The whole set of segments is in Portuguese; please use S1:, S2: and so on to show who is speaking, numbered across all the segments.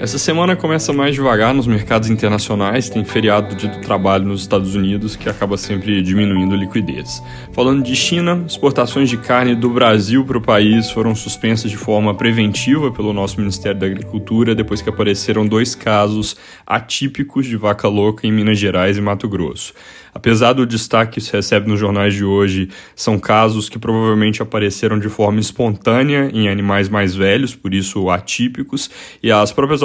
S1: Essa semana começa mais devagar nos mercados internacionais, tem feriado do Trabalho nos Estados Unidos que acaba sempre diminuindo a liquidez. Falando de China, exportações de carne do Brasil para o país foram suspensas de forma preventiva pelo nosso Ministério da Agricultura depois que apareceram dois casos atípicos de vaca louca em Minas Gerais e Mato Grosso. Apesar do destaque que se recebe nos jornais de hoje, são casos que provavelmente apareceram de forma espontânea em animais mais velhos, por isso atípicos, e as próprias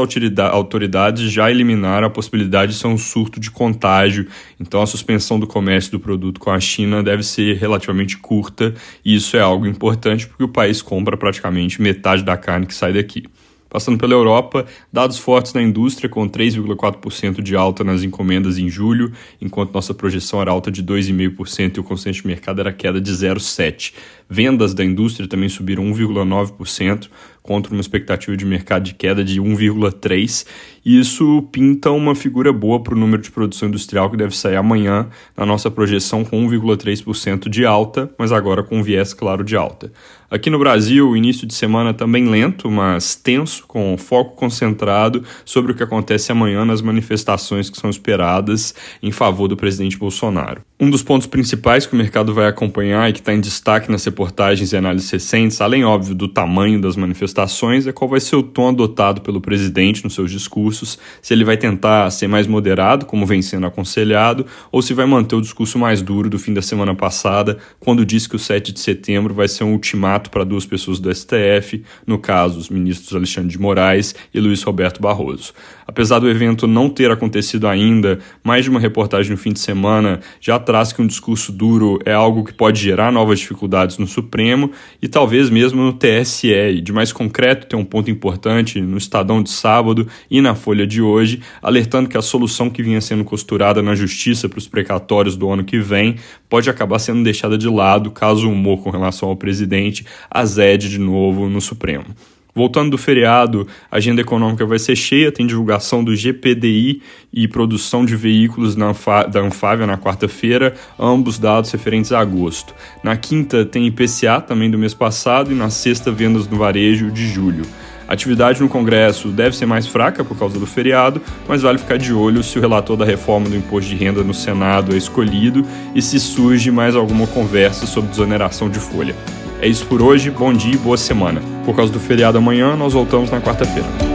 S1: autoridades já eliminaram a possibilidade de ser um surto de contágio, então a suspensão do comércio do produto com a China deve ser relativamente curta, e isso é algo importante porque o país compra praticamente metade da carne que sai daqui. Passando pela Europa, dados fortes na indústria, com 3,4% de alta nas encomendas em julho, enquanto nossa projeção era alta de 2,5% e o consenso de mercado era queda de 0,7%. Vendas da indústria também subiram 1,9%, contra uma expectativa de mercado de queda de 1,3%. E isso pinta uma figura boa para o número de produção industrial que deve sair amanhã, na nossa projeção com 1,3% de alta, mas agora com viés claro de alta. Aqui no Brasil, o início de semana também lento, mas tenso, com foco concentrado sobre o que acontece amanhã nas manifestações que são esperadas em favor do presidente Bolsonaro. Um dos pontos principais que o mercado vai acompanhar e que está em destaque nas reportagens e análises recentes, além, óbvio, do tamanho das manifestações, é qual vai ser o tom adotado pelo presidente nos seus discursos, se ele vai tentar ser mais moderado, como vem sendo aconselhado, ou se vai manter o discurso mais duro do fim da semana passada, quando disse que o 7 de setembro vai ser um ultimato para duas pessoas do STF, no caso, os ministros Alexandre de Moraes e Luiz Roberto Barroso. Apesar do evento não ter acontecido ainda, mais de uma reportagem no fim de semana já traz que um discurso duro é algo que pode gerar novas dificuldades no Supremo e talvez mesmo no TSE. De mais concreto, tem um ponto importante no Estadão de sábado e na Folha de hoje, alertando que a solução que vinha sendo costurada na Justiça para os precatórios do ano que vem pode acabar sendo deixada de lado caso o humor com relação ao presidente azede de novo no Supremo. Voltando do feriado, a agenda econômica vai ser cheia, tem divulgação do GPDI e produção de veículos da Anfávia na quarta-feira, ambos dados referentes a agosto. Na quinta tem IPCA, também do mês passado, e na sexta vendas no varejo de julho. A atividade no Congresso deve ser mais fraca por causa do feriado, mas vale ficar de olho se o relator da reforma do imposto de renda no Senado é escolhido e se surge mais alguma conversa sobre desoneração de folha. É isso por hoje, bom dia e boa semana. Por causa do feriado amanhã, nós voltamos na quarta-feira.